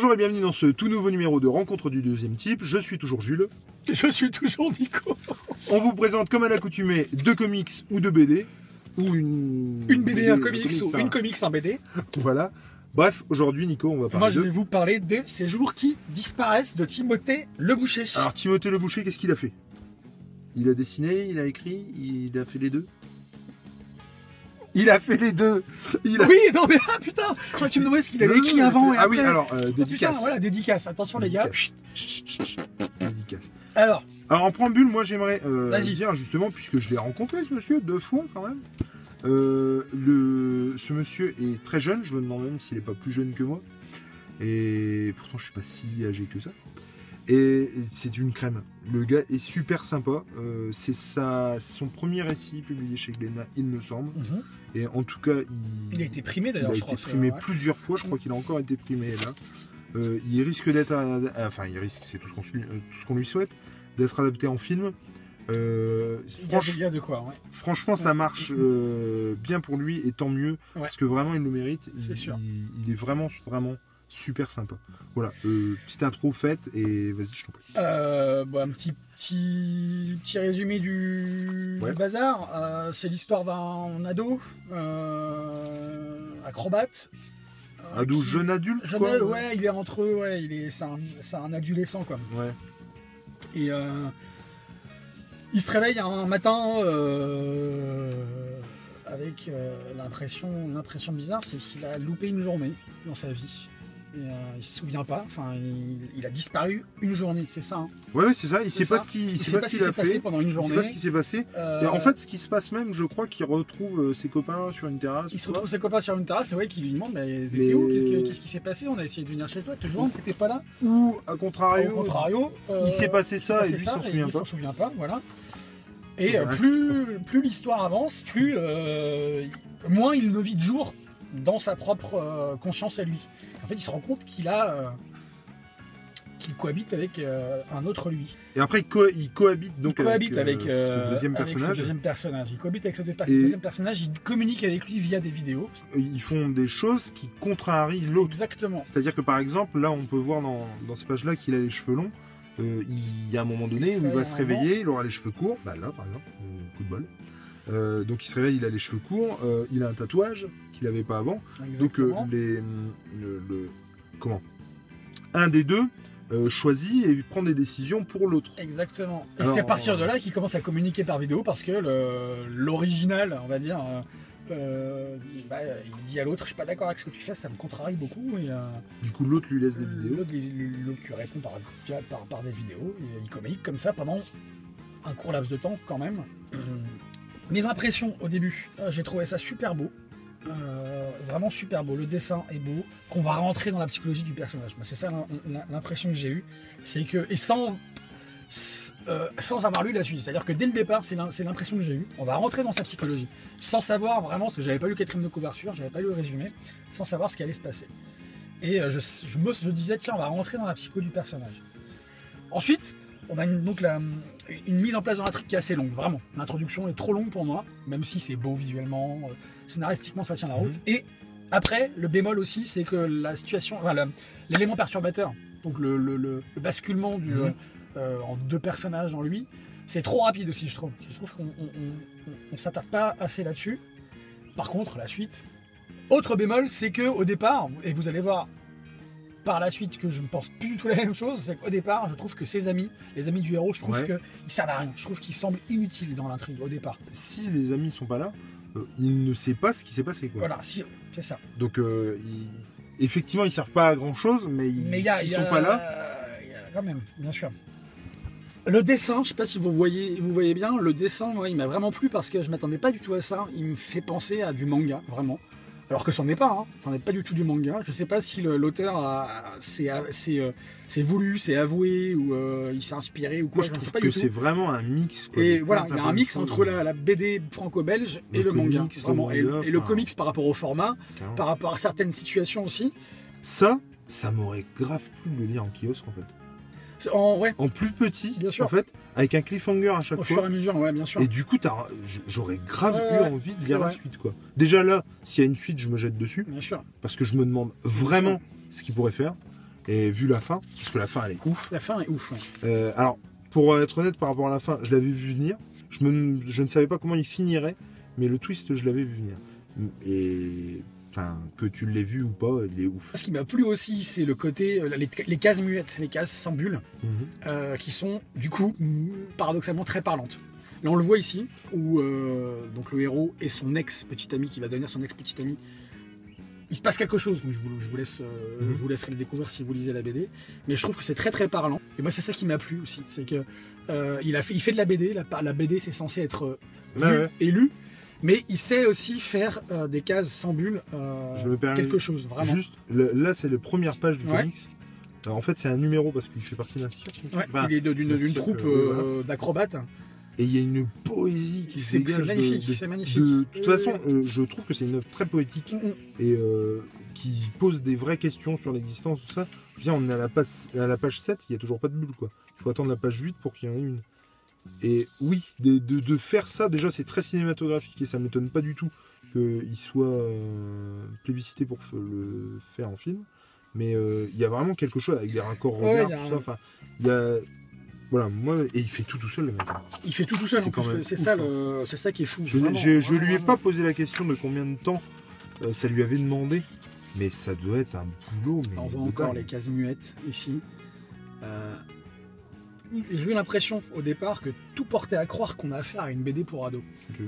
Bonjour et bienvenue dans ce tout nouveau numéro de Rencontre du deuxième type. Je suis toujours Jules. Je suis toujours Nico. On vous présente comme à l'accoutumée deux comics ou deux BD. Ou une, Une BD, un comics ou un- une comics, un BD. Voilà. Bref, aujourd'hui, Nico, on va parler Moi, je de... vais vous parler des séjours qui disparaissent de Timothée Le Boucher. Alors, Timothée Le Boucher, qu'est-ce qu'il a fait? Il a dessiné, il a écrit, il a fait les deux? Il a fait les deux Il a... Oui, non mais ah putain Je crois que tu me demandais ce qu'il avait écrit avant et Ah après. oui, alors, euh, putain, dédicace. voilà, dédicace. Attention les gars. Dédicace. Alors, Alors en préambule, moi j'aimerais euh, dire justement, puisque je l'ai rencontré ce monsieur deux fois quand même, euh, le, ce monsieur est très jeune, je me demande même s'il n'est pas plus jeune que moi, et pourtant je suis pas si âgé que ça. Et c'est une crème. Le gars est super sympa. Euh, c'est sa, son premier récit publié chez Glénat, il me semble. mhm. Et en tout cas, il a été primé il d'ailleurs, a je été crois. primé ouais. plusieurs fois, je crois qu'il a encore été primé là. Euh, il risque d'être, enfin il risque, c'est tout ce qu'on su- euh, tout ce qu'on lui souhaite, d'être adapté en film. Euh, Il y a- franch- il y a de quoi, ouais. franchement, ça marche euh, bien pour lui et tant mieux Ouais. parce que vraiment il le mérite. C'est Il, sûr. il- il est vraiment, vraiment super sympa. Voilà, euh, petite intro faite et vas-y, je t'en prie. Euh, bon, un petit, petit, petit résumé du, Ouais. du bazar. Euh, c'est l'histoire d'un ado, acrobate. Ado, qui- jeune adulte, jeune quoi. ouais, il est entre eux, ouais, il est, c'est un, c'est un adolescent, quoi. Ouais. Et euh, il se réveille un matin avec l'impression, l'impression bizarre, c'est qu'il a loupé une journée dans sa vie. Et euh, il se souvient pas, enfin, il, il a disparu une journée, c'est ça. hein. Ouais, ouais, c'est ça. Il sait pas ce qu'il Il sait pas pas ce ce qui qu'il a s'est passé fait. pendant une Il journée. sait pas ce qui s'est passé. Euh, Et en fait, ce qui se passe même, je crois qu'il retrouve euh, ses copains sur une terrasse. il se retrouve ses copains sur une terrasse, c'est vrai qu'il lui demande mais Mais- qu'est-ce que- qu'est-ce qui s'est passé? On a essayé de venir chez toi, te joindre, t'étais pas là. Ou, à contrario, Au contrario, euh, il s'est passé ça et lui s'en souvient pas. s'en souvient pas, voilà. Et Le euh, plus, plus l'histoire avance, plus euh, moins il ne vit de jour dans sa propre euh, conscience à lui. En fait, il se rend compte qu'il a euh, qu'il cohabite avec euh, un autre lui. Et après, il, co- il cohabite donc il cohabite avec, avec, euh, ce deuxième avec ce personnage. deuxième personnage. Il cohabite avec ce deuxième personnage. Il communique avec lui via des vidéos. Ils font des choses qui contrarient l'autre. Exactement. C'est-à-dire que par exemple, là, on peut voir dans, dans ces pages-là qu'il a les cheveux longs. Euh, il y a un moment donné où il va se moment. réveiller, il aura les cheveux courts. Bah là, par exemple, coup de bol. Euh, donc il se réveille, il a les cheveux courts, euh, il a un tatouage qu'il n'avait pas avant. Donc euh, les, le, le- comment? Un des deux euh, choisit et prend des décisions pour l'autre. Exactement. Et c'est à partir de là qu'il commence à communiquer par vidéo parce que l'original, on va dire, euh, bah, il dit à l'autre, je suis pas d'accord avec ce que tu fais, ça me contrarie beaucoup. Et euh, Du coup, l'autre lui laisse des vidéos. l'autre lui- répond par, via- par, par des vidéos. Et il communique comme ça pendant un court laps de temps quand même. Mes impressions au début, euh, j'ai trouvé ça super beau. Euh, vraiment super beau, le dessin est beau, qu'on va rentrer dans la psychologie du personnage. C'est ça l'im- l'im- l'impression que j'ai eue, c'est que et sans euh, sans avoir lu la suite, c'est-à-dire que dès le départ, c'est l'im- c'est l'impression que j'ai eue. On va rentrer dans sa psychologie, sans savoir vraiment, parce que j'avais pas lu quatrième de couverture, j'avais pas lu le résumé, sans savoir ce qui allait se passer. Et je, me disais tiens, on va rentrer dans la psycho du personnage. Ensuite, on a donc la- une mise en place dans l'intrigue qui est assez longue, vraiment. L'introduction est trop longue pour moi, même si c'est beau visuellement, euh, scénaristiquement ça tient la route. Mhm. Et après, le bémol aussi, c'est que la situation, enfin, l'élément perturbateur, donc le, le- le- le basculement du, Mhm. euh, euh, en deux personnages en lui, c'est trop rapide aussi, je trouve. Je trouve qu'on on, on- on s'attarde pas assez là-dessus. Par contre, la suite. Autre bémol, c'est que au départ, et vous allez voir par la suite que je ne pense plus du tout la même chose, c'est qu'au départ, je trouve que ses amis, les amis du héros, je trouve Ouais. qu'ils servent à rien. Je trouve qu'ils semblent inutiles dans l'intrigue au départ. Si les amis sont pas là, euh, il ne sait pas ce qui s'est passé. Quoi. Voilà, si, c'est ça. Donc, euh, effectivement, ils servent pas à grand chose, mais, ils- sont pas là, y a quand même, bien sûr. Le dessin, je sais pas si vous voyez, vous voyez bien, le dessin, moi, il m'a vraiment plu parce que je m'attendais pas du tout à ça. Il me fait penser à du manga, vraiment. Alors que c'en est pas, hein. c'en est pas du tout du manga. Je sais pas si l'auteur c'est euh, voulu, c'est avoué ou euh, il s'est inspiré ou quoi. moi, je je ne sais pas que du tout. c'est vraiment un mix. quoi, Et voilà, il y a un mix entre la, la BD franco-belge et le manga, comics, le vraiment. Et, manga, et le comics par rapport au format, Carrément. par rapport à certaines situations aussi. Ça, ça m'aurait grave plu de le lire en kiosque en fait. En, ouais, En plus petit, Bien sûr. en fait, avec un cliffhanger à chaque au fur et fois. à mesure, ouais, bien sûr. Et du coup, j'aurais grave Ouais, eu ouais, envie de lire la suite. quoi. Déjà là, s'il y a une suite, je me jette dessus. Bien sûr. Parce que je me demande vraiment ce qu'il pourrait faire. Et vu la fin, parce que la fin elle est ouf. La fin est ouf. Euh, alors, pour être honnête par rapport à la fin, je l'avais vu venir. Je, me- je ne savais pas comment il finirait, mais le twist, je l'avais vu venir. Et enfin, que tu l'aies vu ou pas, il est ouf. Ce qui m'a plu aussi, c'est le côté, euh, les, les cases muettes, les cases sans bulles, Mhm. euh, qui sont du coup paradoxalement très parlantes. Là, on le voit ici, où euh, donc le héros et son ex petit ami, qui va devenir son ex petit ami, il se passe quelque chose. Donc je vous, je vous laisse, euh, Mhm. je vous laisserai le découvrir si vous lisez la BD. Mais je trouve que c'est très très parlant. Et moi, c'est ça qui m'a plu aussi, c'est que euh, il a fait, il fait de la BD. La, la BD, c'est censé être vu Ouais, ouais. et lu. Mais il sait aussi faire euh, des cases sans bulles, euh, Je me permets quelque chose, vraiment. Juste, le- là, c'est la première page du Ouais. comics. Alors, en fait, c'est un numéro parce qu'il fait partie d'un cirque. Ouais, Enfin, il est de- d'une troupe euh, d'acrobates. Et il y a une poésie qui se C'est dégage. c'est de- magnifique, de- c'est magnifique. de, de toute façon, euh, je trouve que c'est une œuvre très poétique Mm, mm. et euh, qui pose des vraies questions sur l'existence, tout ça. Je veux dire, on est à la, page, à la page 7, il n'y a toujours pas de bulle, quoi. Il faut attendre la page 8 pour qu'il y en ait une. Et oui, de, de- de faire ça, déjà, c'est très cinématographique et ça m'étonne pas du tout qu'il soit euh, plébiscité pour le faire en film. Mais euh, il y a vraiment quelque chose avec des raccords regards, tout un- ça. Enfin, il y a. Voilà, moi, et il fait tout tout seul, le mec. Il fait tout tout seul C'est ça, hein. le- c'est ça qui est fou. Je, vraiment, je- je vraiment, lui ai vraiment. pas posé la question de combien de temps euh, ça lui avait demandé, mais ça doit être un boulot. Mais On voit encore dingue. les cases muettes ici. J'ai eu l'impression au départ que tout portait à croire qu'on a affaire à une BD pour ados. Que-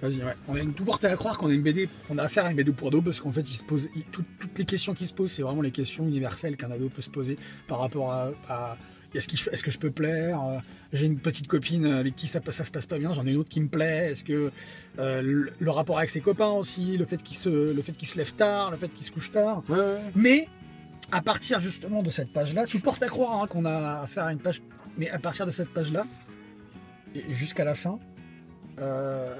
Vas-y, ouais. On a tout porté à croire qu'on a une BD, on a affaire à une BD pour ado parce qu'en fait, il se pose, il- tout- toutes les questions qui se posent, c'est vraiment les questions universelles qu'un ado peut se poser par rapport à, à- est-ce, que je peux plaire Euh, J'ai une petite copine avec qui ça, ça se passe pas bien, j'en ai une autre qui me plaît. Est-ce que euh, le, le rapport avec ses copains aussi, le fait qu'il se, le fait qu'il se lève tard, le fait qu'il se couche tard. Ouais, ouais. Mais à partir justement de cette page-là, tout porte à croire hein, qu'on a affaire à une page. Mais à partir de cette page-là, jusqu'à la fin, euh,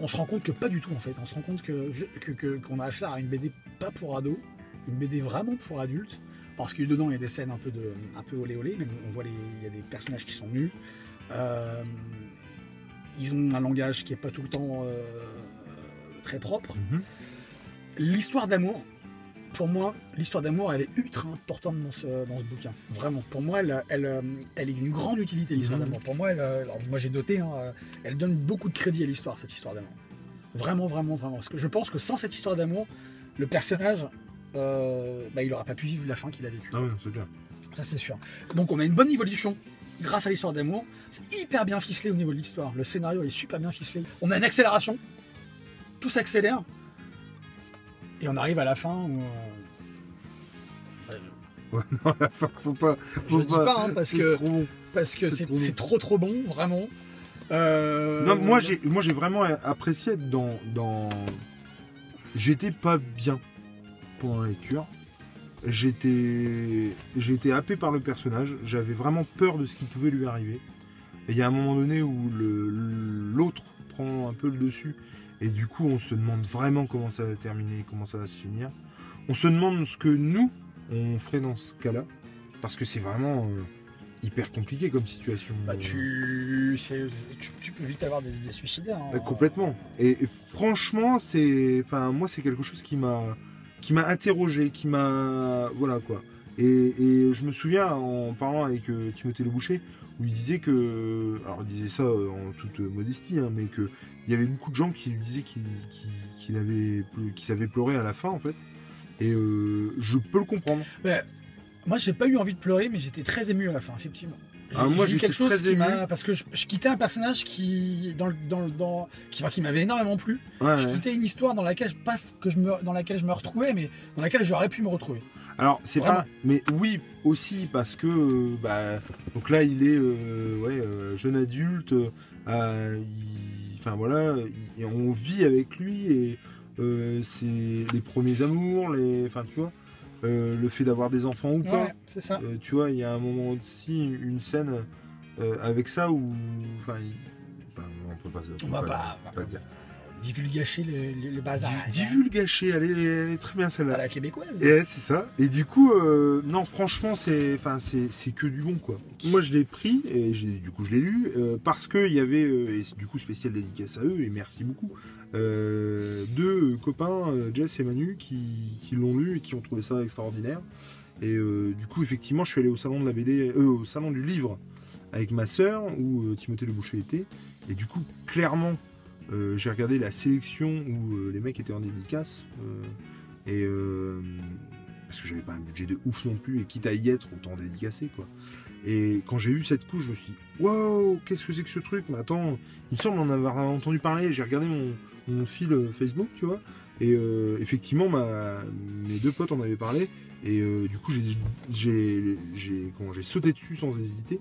on se rend compte que pas du tout en fait. On se rend compte que que- que- qu'on a affaire à une BD pas pour ados, une BD vraiment pour adultes. Parce que dedans il y a des scènes un peu de un peu olé olé, même on voit les, il y a des personnages qui sont nus. Euh, ils ont un langage qui est pas tout le temps euh, très propre Mhm. l'histoire d'amour, pour moi, l'histoire d'amour, elle est ultra importante dans ce, dans ce bouquin. Vraiment. Pour moi, elle, elle, euh, elle est d'une grande utilité, l'histoire Mhm. d'amour. Pour moi, elle, euh, alors, moi j'ai noté, hein, euh, elle donne beaucoup de crédit à l'histoire, cette histoire d'amour. Vraiment, vraiment, vraiment. Parce que je pense que sans cette histoire d'amour, le personnage, euh, bah, il n'aurait pas pu vivre la fin qu'il a vécue. Ah ouais, c'est clair. Ça, c'est sûr. Donc, on a une bonne évolution grâce à l'histoire d'amour. C'est hyper bien ficelé au niveau de l'histoire. Le scénario est super bien ficelé. On a une accélération. Tout s'accélère. Et on arrive à la fin où. euh, Ouais, non, à la fin, faut pas. Je Faut dis pas, hein, parce que- trop bon. parce que C'est trop trop trop bon, vraiment. Euh, Non, moi j'ai, moi j'ai vraiment apprécié être dans, dans. J'étais pas bien pendant la lecture. J'étais, j'étais happé par le personnage. J'avais vraiment peur de ce qui pouvait lui arriver. Et il y a un moment donné où l'autre prend un peu le dessus. Et du coup, on se demande vraiment comment ça va terminer, comment ça va se finir. On se demande ce que nous, on ferait dans ce cas-là. Parce que c'est vraiment euh, hyper compliqué comme situation. Bah, tu, tu, tu peux vite avoir des idées suicidaires. hein. Euh, complètement. Et, et franchement, c'est, enfin, moi, c'est quelque chose qui m'a, qui m'a interrogé, qui m'a, voilà quoi. Et, et je me souviens en parlant avec euh, Timothée Le Boucher, où il disait que, alors il disait ça euh, en toute modestie, hein, mais que il y avait beaucoup de gens qui lui disaient qu'il, qu'il avait, savait pleurer à la fin en fait. Et euh, je peux le comprendre. Bah, moi, j'ai pas eu envie de pleurer, mais j'étais très ému à la fin, effectivement. J'ai Ah, moi, j'ai quelque chose très qui m'a. Parce que je, je quittais un personnage qui. Dans, le- dans, qui, enfin, qui m'avait énormément plu. Ouais, Je ouais. quittais une histoire dans laquelle, je- pas que je me, dans laquelle je me retrouvais, mais dans laquelle j'aurais pu me retrouver. Alors, c'est pas. Mais oui, aussi parce que. euh, bah, donc là, il est euh, ouais, euh, jeune adulte. euh, il- Enfin voilà, il- on vit avec lui et euh, c'est les premiers amours, les. Enfin, tu vois, euh, le fait d'avoir des enfants ou pas. Ouais, c'est ça. Euh, tu vois, il y a un moment aussi, une scène euh, avec ça où. Enfin, il- enfin, on peut pas. On va pas, on peut pas dire. Divulgacher le, le, le bazar. Di- Divulgacher, elle est, elle est très bien celle-là. À la québécoise. Et c'est ça. Et du coup, euh, non, franchement, c'est, enfin, c'est, c'est que du bon, quoi. Moi, je l'ai pris et j'ai, du coup, je l'ai lu euh, parce que il y avait, euh, et c'est du coup spécial dédicace à eux et merci beaucoup, euh, deux copains, Jess et Manu, qui, qui l'ont lu et qui ont trouvé ça extraordinaire. Et du coup, effectivement, je suis allé au salon de la BD, euh, au salon du livre avec ma sœur où Timothée Le Boucher était. Et du coup, clairement, euh, j'ai regardé la sélection où euh, les mecs étaient en dédicace. euh, et parce que j'avais pas un budget de ouf non plus, et quitte à y être, autant dédicacé quoi. Et quand j'ai eu cette couche, je me suis dit, wow, qu'est-ce que c'est que ce truc? Mais attends, il me semble en avoir entendu parler. J'ai regardé mon, fil Facebook, tu vois. Et effectivement, mes deux potes en avaient parlé. Et du coup, j'ai sauté dessus sans hésiter.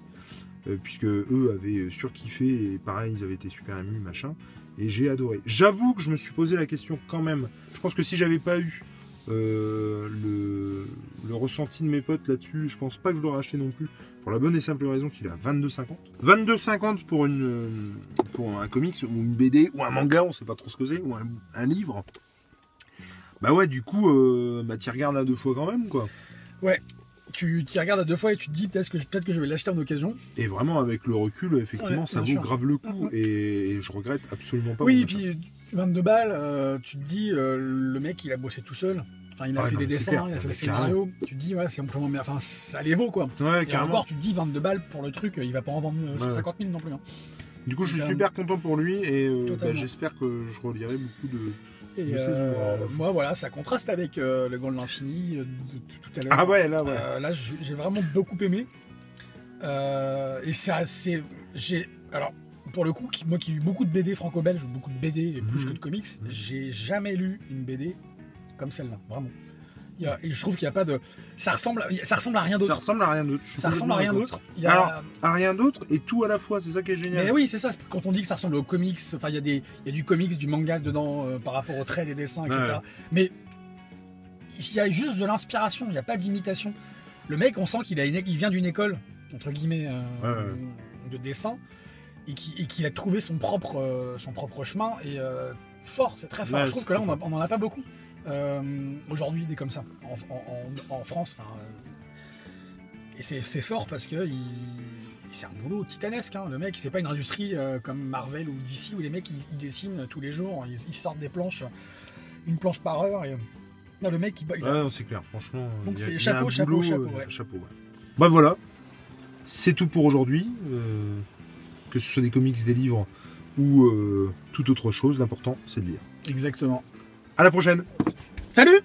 Euh, puisque eux avaient surkiffé et pareil, ils avaient été super émus, machin. Et j'ai adoré. J'avoue que je me suis posé la question quand même. Je pense que si j'avais pas eu euh, le, ressenti de mes potes là-dessus, je pense pas que je l'aurais acheté non plus. Pour la bonne et simple raison qu'il est à 22,50. 22,50 pour euh, pour un comics ou une BD ou un manga, on sait pas trop ce que c'est, ou un, livre. Bah ouais, du coup, euh, bah t'y regardes à deux fois quand même, quoi. Tu t'y regardes à deux fois et tu te dis peut-être que, je- peut-être que je vais l'acheter en occasion. Et vraiment, avec le recul, effectivement, Ouais, ça vaut sûr. grave le coup. Et, je regrette absolument pas. oui, et puis 22 balles, euh, tu te dis, euh, le mec il a bossé tout seul. Enfin, il a Ah fait non, les dessins, clair. il a fait Mais le scénario. Tu te dis, ouais, c'est amplement bien. Enfin, ça les vaut quoi. Ouais, Et carrément. encore, tu te dis 22 balles pour le truc, il va pas en vendre euh, 150 000 non plus. hein. Du coup, je suis super content pour lui et euh, bah, j'espère que je relirai beaucoup de. Et euh, moi, voilà, ça contraste avec euh, le Gant de l'Infini euh, de, de tout à l'heure. Ah ouais, là, ouais. Là, j'ai vraiment beaucoup aimé. Et c'est assez. J'ai. Alors, pour le coup, moi qui ai lu beaucoup de BD franco-belges, ou beaucoup de BD et plus Mhm. que de comics, Mhm. j'ai jamais lu une BD comme celle-là, vraiment. Y a- et je trouve qu'il n'y a pas de. Ça ressemble, à- ça ressemble à rien Ça d'autre. ressemble à rien d'autre. Ça ressemble à rien d'autre. A- Alors, À rien d'autre et tout à la fois, c'est ça qui est génial. mais oui, c'est ça. Quand on dit que ça ressemble aux comics, enfin, il y, a des- y a du comics, du manga dedans euh, par rapport aux traits des dessins, etc. Ouais. Mais il y a juste de l'inspiration, il n'y a pas d'imitation. Le mec, on sent qu'il a une- il vient d'une école, entre guillemets, euh, Ouais, ouais. de dessin, et qui- et qu'il a trouvé son propre, euh, son propre chemin, et fort, c'est très fort. Je trouve que là, on n'en a pas beaucoup euh, aujourd'hui, des comme ça, en, en- en- en France. euh, et c'est fort parce que il- c'est un boulot titanesque. hein. Le mec, c'est pas une industrie euh, comme Marvel ou DC où les mecs ils, ils dessinent tous les jours, ils, ils sortent des planches, une planche par heure. Et... Non, le mec, il, il- non, c'est clair, franchement. Donc il a- c'est il a chapeau, chapeau, chapeau, ouais. chapeau, ouais. Bah voilà, c'est tout pour aujourd'hui. euh, que ce soit des comics, des livres ou euh, toute autre chose, l'important c'est de lire. Exactement. À la prochaine. Salut